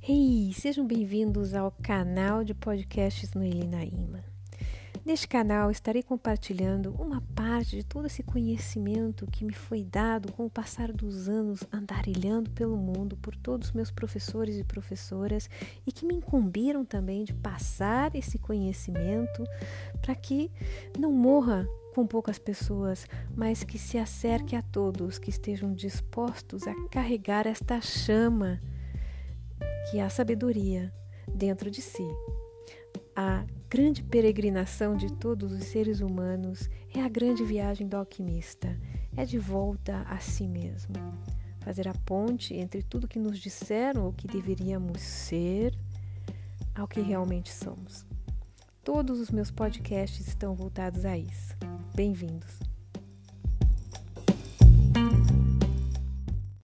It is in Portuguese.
Hey, sejam bem-vindos ao canal de podcasts no Ilinaíma. Neste canal estarei compartilhando uma parte de todo esse conhecimento que me foi dado com o passar dos anos andarilhando pelo mundo por todos os meus professores e professoras e que me incumbiram também de passar esse conhecimento para que não morra com poucas pessoas, mas que se acerque a todos que estejam dispostos a carregar esta chama que a sabedoria dentro de si. A grande peregrinação de todos os seres humanos é a grande viagem do alquimista, é de volta a si mesmo. Fazer a ponte entre tudo que nos disseram o que deveríamos ser ao que realmente somos. Todos os meus podcasts estão voltados a isso. Bem-vindos!